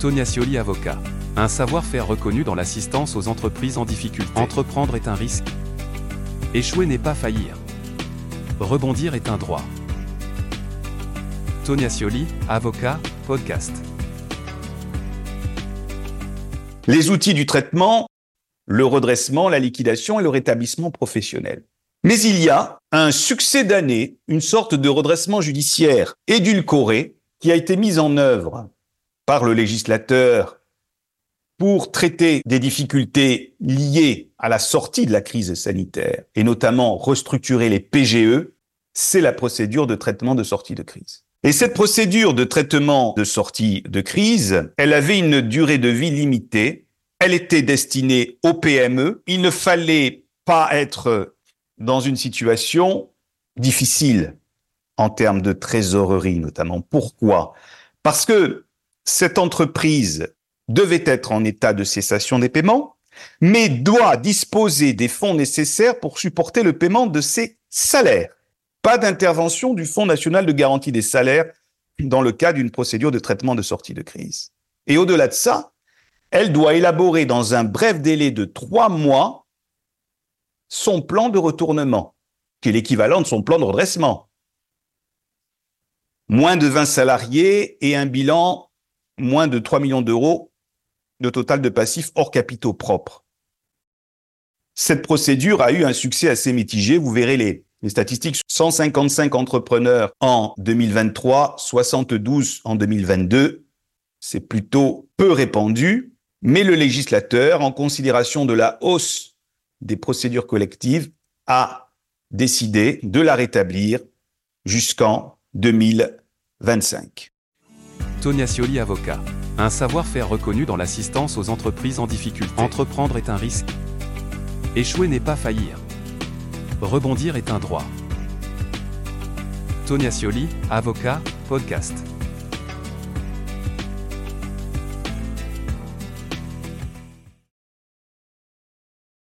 Tonia Scioli avocat. Un savoir-faire reconnu dans l'assistance aux entreprises en difficulté. Entreprendre est un risque. Échouer n'est pas faillir. Rebondir est un droit. Tonia Scioli, avocat, podcast. Les outils du traitement, le redressement, la liquidation et le rétablissement professionnel. Mais il y a un succès d'année, une sorte de redressement judiciaire édulcoré qui a été mis en œuvre par le législateur pour traiter des difficultés liées à la sortie de la crise sanitaire et notamment restructurer les PGE, c'est la procédure de traitement de sortie de crise. Et cette procédure de traitement de sortie de crise, elle avait une durée de vie limitée, elle était destinée aux PME, il ne fallait pas être dans une situation difficile en termes de trésorerie notamment. Pourquoi? Parce que cette entreprise devait être en état de cessation des paiements, mais doit disposer des fonds nécessaires pour supporter le paiement de ses salaires. Pas d'intervention du Fonds national de garantie des salaires dans le cas d'une procédure de traitement de sortie de crise. Et au-delà de ça, elle doit élaborer dans un bref délai de trois mois son plan de retournement, qui est l'équivalent de son plan de redressement. Moins de 20 salariés et un bilan moins de 3 millions d'euros de total de passifs hors capitaux propres. Cette procédure a eu un succès assez mitigé. Vous verrez les, les statistiques. 155 entrepreneurs en 2023, 72 en 2022. C'est plutôt peu répandu. Mais le législateur, en considération de la hausse des procédures collectives, a décidé de la rétablir jusqu'en 2025. Tonia Scioli avocat. Un savoir-faire reconnu dans l'assistance aux entreprises en difficulté. Entreprendre est un risque. Échouer n'est pas faillir. Rebondir est un droit. Tonia Scioli, avocat, podcast.